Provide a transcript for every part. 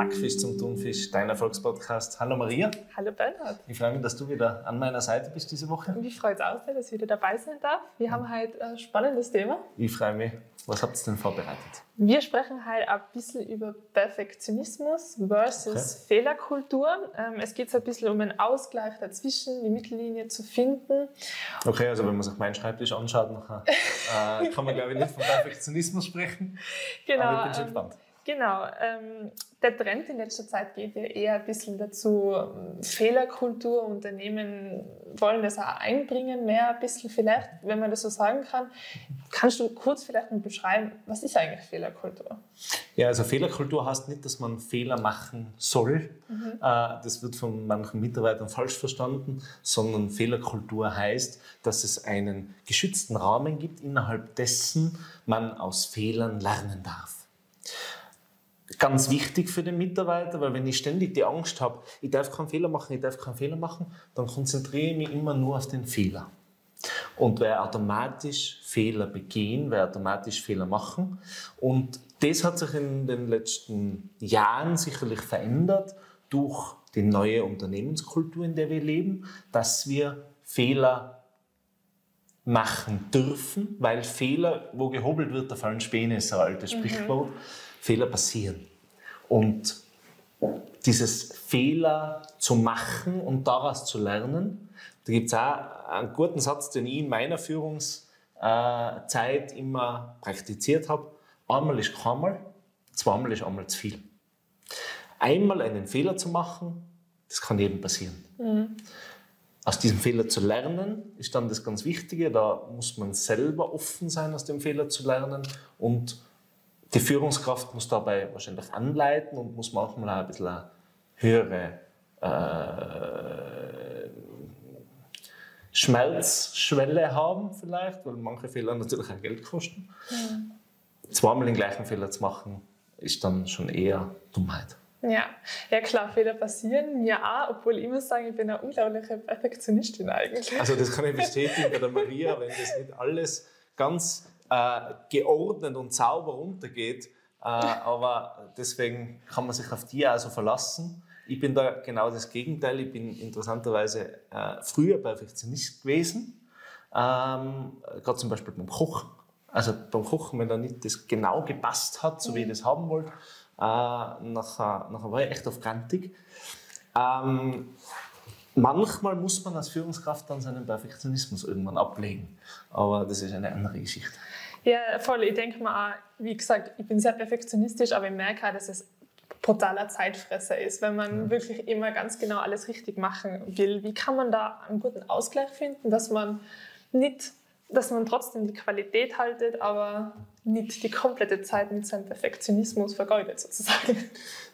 Backfisch zum Thunfisch, dein Erfolgspodcast. Hallo Maria. Hallo Bernhard. Ich freue mich, dass du wieder an meiner Seite bist diese Woche. Ich freue mich auch sehr, dass ich wieder dabei sein darf. Wir haben heute ein spannendes Thema. Ich freue mich. Was habt ihr denn vorbereitet? Wir sprechen heute ein bisschen über Perfektionismus versus okay. Fehlerkultur. Ähm, es geht so ein bisschen um einen Ausgleich dazwischen, die Mittellinie zu finden. Okay, also wenn man sich meinen Schreibtisch anschaut, nachher, äh, kann man glaube ich nicht von Perfektionismus sprechen. Genau. Aber ich bin schon ähm, gespannt. Genau. Ähm, der Trend in letzter Zeit geht ja eher ein bisschen dazu, ähm, Fehlerkultur, Unternehmen wollen das auch einbringen, mehr ein bisschen vielleicht, wenn man das so sagen kann. Kannst du kurz vielleicht mal beschreiben, was ist eigentlich Fehlerkultur? Ja, also Fehlerkultur heißt nicht, dass man Fehler machen soll. Mhm. Äh, das wird von manchen Mitarbeitern falsch verstanden, sondern Fehlerkultur heißt, dass es einen geschützten Rahmen gibt, innerhalb dessen man aus Fehlern lernen darf ganz wichtig für den Mitarbeiter, weil wenn ich ständig die Angst habe, ich darf keinen Fehler machen, ich darf keinen Fehler machen, dann konzentriere ich mich immer nur auf den Fehler. Und wer automatisch Fehler begehen, wer automatisch Fehler machen. Und das hat sich in den letzten Jahren sicherlich verändert durch die neue Unternehmenskultur, in der wir leben, dass wir Fehler machen dürfen, weil Fehler, wo gehobelt wird, da fallen Späne, ist ein altes mhm. Sprichwort. Mhm. Fehler passieren. Und dieses Fehler zu machen und daraus zu lernen, da gibt es auch einen guten Satz, den ich in meiner Führungszeit immer praktiziert habe. Einmal ist keinmal, zweimal ist einmal zu viel. Einmal einen Fehler zu machen, das kann jedem passieren. Mhm. Aus diesem Fehler zu lernen ist dann das ganz Wichtige. Da muss man selber offen sein, aus dem Fehler zu lernen und die Führungskraft muss dabei wahrscheinlich anleiten und muss manchmal auch ein bisschen eine höhere äh, Schmelzschwelle haben vielleicht, weil manche Fehler natürlich auch Geld kosten. Mhm. Zweimal den gleichen Fehler zu machen, ist dann schon eher Dummheit. Ja, ja klar, Fehler passieren mir auch, obwohl ich muss sagen, ich bin eine unglaubliche Perfektionistin eigentlich. Also das kann ich bestätigen bei der Maria, wenn das nicht alles ganz äh, geordnet und sauber runtergeht. Äh, aber deswegen kann man sich auf die also verlassen. Ich bin da genau das Gegenteil. Ich bin interessanterweise äh, früher Perfektionist gewesen. Ähm, Gerade zum Beispiel beim Kochen. Also beim Kochen, wenn da nicht das genau gepasst hat, so wie ich das haben wollte, äh, nachher, nachher war ich echt auf Kantig. Ähm, manchmal muss man als Führungskraft dann seinen Perfektionismus irgendwann ablegen. Aber das ist eine andere Geschichte. Ja, voll. Ich denke mal, wie gesagt, ich bin sehr perfektionistisch, aber ich merke auch, dass es brutaler Zeitfresser ist, wenn man ja. wirklich immer ganz genau alles richtig machen will. Wie kann man da einen guten Ausgleich finden, dass man nicht, dass man trotzdem die Qualität haltet, aber nicht die komplette Zeit mit seinem Perfektionismus vergeudet sozusagen?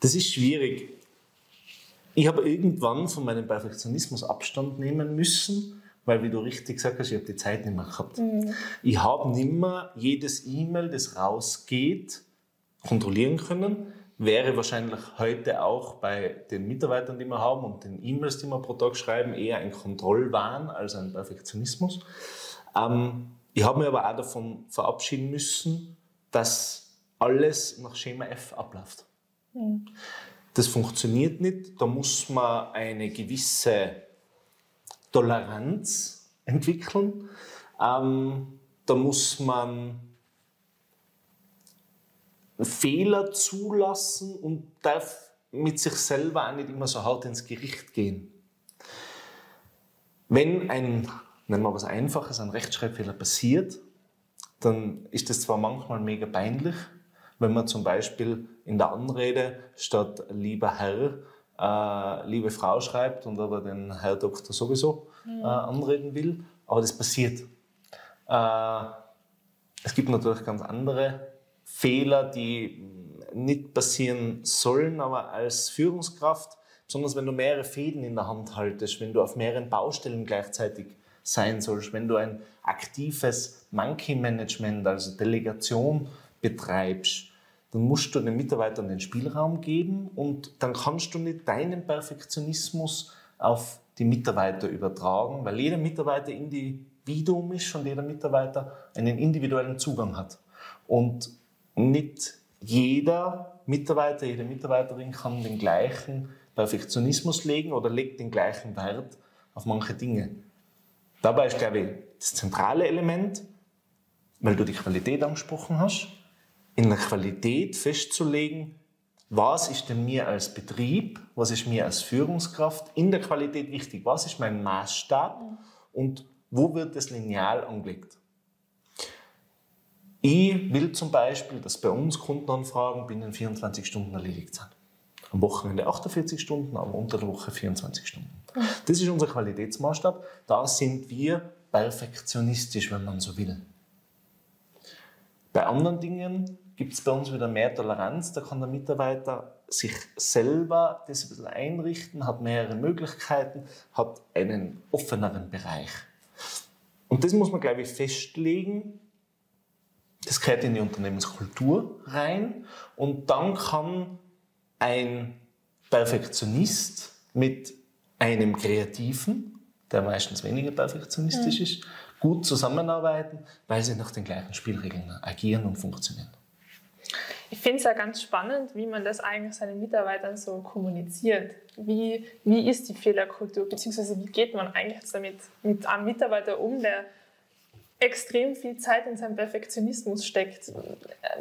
Das ist schwierig. Ich habe irgendwann von meinem Perfektionismus Abstand nehmen müssen weil wie du richtig gesagt hast, ich habe die Zeit nicht mehr gehabt. Mhm. Ich habe nicht mehr jedes E-Mail, das rausgeht, kontrollieren können. Wäre wahrscheinlich heute auch bei den Mitarbeitern, die wir haben und den E-Mails, die wir pro Tag schreiben, eher ein Kontrollwahn als ein Perfektionismus. Ähm, ich habe mir aber auch davon verabschieden müssen, dass alles nach Schema F abläuft. Mhm. Das funktioniert nicht. Da muss man eine gewisse Toleranz entwickeln. Ähm, da muss man Fehler zulassen und darf mit sich selber auch nicht immer so hart ins Gericht gehen. Wenn ein, nennen wir was Einfaches, ein Rechtschreibfehler passiert, dann ist das zwar manchmal mega peinlich, wenn man zum Beispiel in der Anrede statt lieber Herr äh, liebe Frau schreibt und aber den Herr Doktor sowieso äh, anreden will. Aber das passiert. Äh, es gibt natürlich ganz andere Fehler, die nicht passieren sollen, aber als Führungskraft, besonders wenn du mehrere Fäden in der Hand haltest, wenn du auf mehreren Baustellen gleichzeitig sein sollst, wenn du ein aktives Monkey Management, also Delegation betreibst, dann musst du den Mitarbeitern den Spielraum geben und dann kannst du nicht deinen Perfektionismus auf die Mitarbeiter übertragen, weil jeder Mitarbeiter Individuum ist und jeder Mitarbeiter einen individuellen Zugang hat. Und nicht jeder Mitarbeiter, jede Mitarbeiterin kann den gleichen Perfektionismus legen oder legt den gleichen Wert auf manche Dinge. Dabei ist, glaube ich, das zentrale Element, weil du die Qualität angesprochen hast, in der Qualität festzulegen, was ist denn mir als Betrieb, was ist mir als Führungskraft in der Qualität wichtig, was ist mein Maßstab und wo wird das Lineal angelegt. Ich will zum Beispiel, dass bei uns Kundenanfragen binnen 24 Stunden erledigt sind. Am Wochenende 48 Stunden, aber unter der Woche 24 Stunden. Das ist unser Qualitätsmaßstab. Da sind wir perfektionistisch, wenn man so will. Bei anderen Dingen gibt es bei uns wieder mehr Toleranz. Da kann der Mitarbeiter sich selber das ein bisschen einrichten, hat mehrere Möglichkeiten, hat einen offeneren Bereich. Und das muss man, glaube ich, festlegen. Das gehört in die Unternehmenskultur rein. Und dann kann ein Perfektionist mit einem Kreativen, der meistens weniger perfektionistisch ja. ist, gut zusammenarbeiten, weil sie nach den gleichen Spielregeln agieren und funktionieren. Ich finde es ja ganz spannend, wie man das eigentlich seinen Mitarbeitern so kommuniziert. Wie, wie ist die Fehlerkultur, beziehungsweise wie geht man eigentlich damit mit einem Mitarbeiter um, der extrem viel Zeit in seinem Perfektionismus steckt.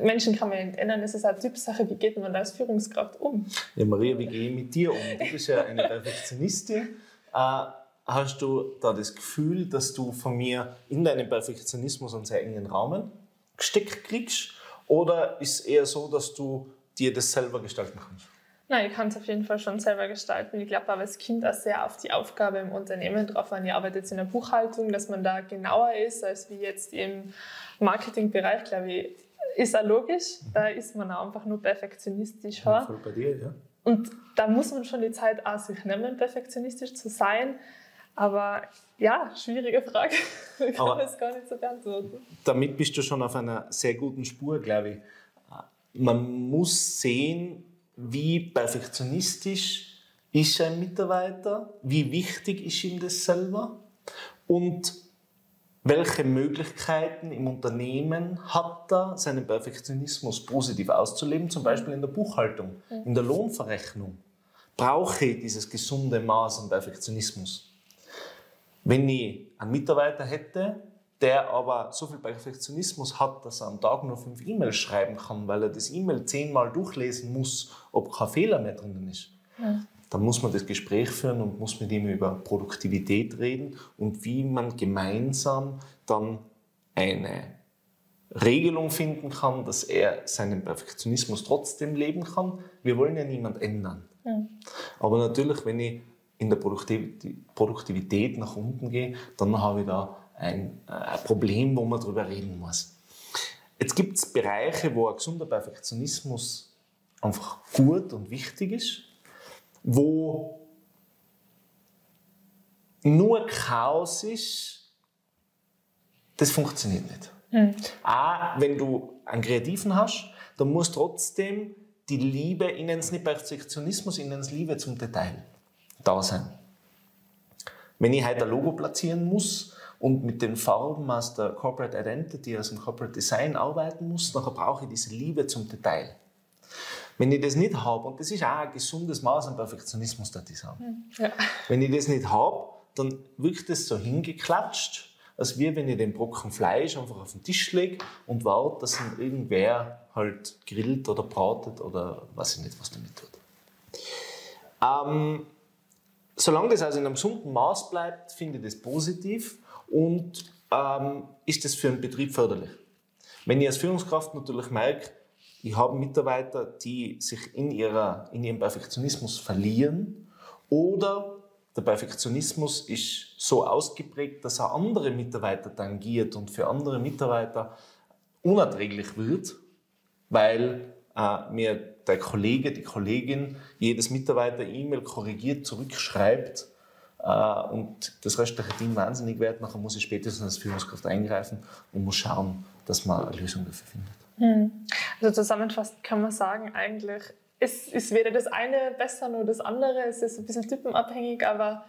Menschen kann man nicht ändern, das ist eine Typsache. Wie geht man da als Führungskraft um? Ja, Maria, wie gehe ich mit dir um? Du bist ja eine Perfektionistin. Äh, hast du da das Gefühl, dass du von mir in deinem Perfektionismus einen sehr engen Rahmen gesteckt kriegst? Oder ist es eher so, dass du dir das selber gestalten kannst? Nein, ich kann es auf jeden Fall schon selber gestalten. Ich glaube aber als Kind auch sehr auf die Aufgabe im Unternehmen drauf an. Ich arbeite jetzt in der Buchhaltung, dass man da genauer ist, als wie jetzt im Marketingbereich, glaube ich, ist auch logisch. Da ist man auch einfach nur perfektionistisch. Ja, voll bei dir, ja. Und da muss man schon die Zeit auch sich nehmen, perfektionistisch zu sein. Aber ja, schwierige Frage. Ich kann Aber das gar nicht so beantworten. Damit bist du schon auf einer sehr guten Spur, glaube ich. Man muss sehen, wie perfektionistisch ist ein Mitarbeiter, wie wichtig ist ihm das selber und welche Möglichkeiten im Unternehmen hat er, seinen Perfektionismus positiv auszuleben, zum Beispiel in der Buchhaltung, in der Lohnverrechnung. Brauche ich dieses gesunde Maß an Perfektionismus? Wenn ich einen Mitarbeiter hätte, der aber so viel Perfektionismus hat, dass er am Tag nur fünf E-Mails schreiben kann, weil er das E-Mail zehnmal durchlesen muss, ob kein Fehler mehr drinnen ist, ja. dann muss man das Gespräch führen und muss mit ihm über Produktivität reden und wie man gemeinsam dann eine Regelung finden kann, dass er seinen Perfektionismus trotzdem leben kann. Wir wollen ja niemand ändern. Ja. Aber natürlich, wenn ich in der Produktivität nach unten gehe, dann habe ich da ein, äh, ein Problem, wo man darüber reden muss. Jetzt gibt es Bereiche, wo ein gesunder Perfektionismus einfach gut und wichtig ist, wo nur Chaos ist, das funktioniert nicht. Hm. Auch wenn du einen Kreativen hast, dann muss trotzdem die Liebe, ich nenne es nicht Perfektionismus, ich nenne es Liebe zum Detail da sein. Wenn ich heute ein Logo platzieren muss und mit den Farben aus der Corporate Identity, aus dem Corporate Design arbeiten muss, dann brauche ich diese Liebe zum Detail. Wenn ich das nicht habe, und das ist auch ein gesundes Maß an Perfektionismus, das ich sagen. Ja. Wenn ich das nicht habe, dann wirkt das so hingeklatscht, als wie wenn ich den Brocken Fleisch einfach auf den Tisch lege und warte, dass ihn irgendwer halt grillt oder bratet oder weiß ich nicht, was damit tut. Ähm, solange das also in einem gesunden Maß bleibt, finde ich das positiv und ähm, ist das für einen Betrieb förderlich. Wenn ich als Führungskraft natürlich merke, ich habe Mitarbeiter, die sich in, ihrer, in ihrem Perfektionismus verlieren oder der Perfektionismus ist so ausgeprägt, dass er andere Mitarbeiter tangiert und für andere Mitarbeiter unerträglich wird, weil äh, mir der Kollege, die Kollegin jedes Mitarbeiter-E-Mail korrigiert zurückschreibt äh, und das restliche Team wahnsinnig wird, nachher muss ich spätestens als Führungskraft eingreifen und muss schauen, dass man eine Lösung dafür findet. Hm. Also zusammenfassend kann man sagen, eigentlich ist, ist weder das eine besser noch das andere. Es ist ein bisschen typenabhängig, aber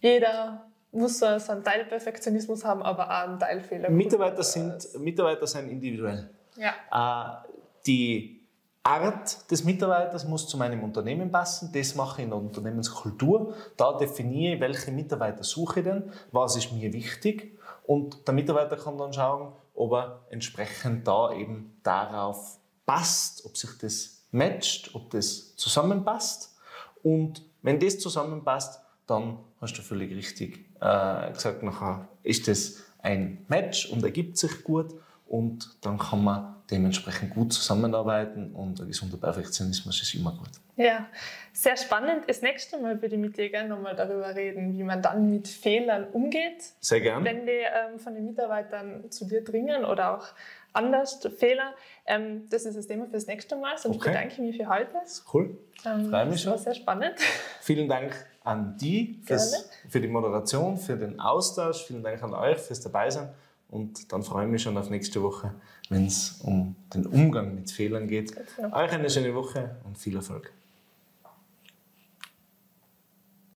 jeder muss so einen Teil Perfektionismus haben, aber auch einen Teil Fehler. Mitarbeiter sind, Mitarbeiter sind individuell. Ja. Äh, die Art des Mitarbeiters muss zu meinem Unternehmen passen. Das mache ich in der Unternehmenskultur. Da definiere ich, welche Mitarbeiter suche ich denn, was ist mir wichtig. Und der Mitarbeiter kann dann schauen, ob er entsprechend da eben darauf passt, ob sich das matcht, ob das zusammenpasst. Und wenn das zusammenpasst, dann hast du völlig richtig äh, gesagt, nachher ist das ein Match und ergibt sich gut und dann kann man dementsprechend gut zusammenarbeiten und ein gesunder Perfektionismus ist immer gut. Ja, sehr spannend. Das nächste Mal würde ich mit dir gerne nochmal darüber reden, wie man dann mit Fehlern umgeht. Sehr gerne. Wenn die ähm, von den Mitarbeitern zu dir dringen oder auch anders, Fehler. Ähm, das ist das Thema für das nächste Mal. Sonst okay. bedanke ich mich für heute. Cool. Ähm, Freue mich schon. Das war sehr spannend. Vielen Dank an die fürs, für die Moderation, für den Austausch. Vielen Dank an euch fürs Dabeisein. Und dann freue ich mich schon auf nächste Woche, wenn es um den Umgang mit Fehlern geht. Euch eine schöne Woche und viel Erfolg.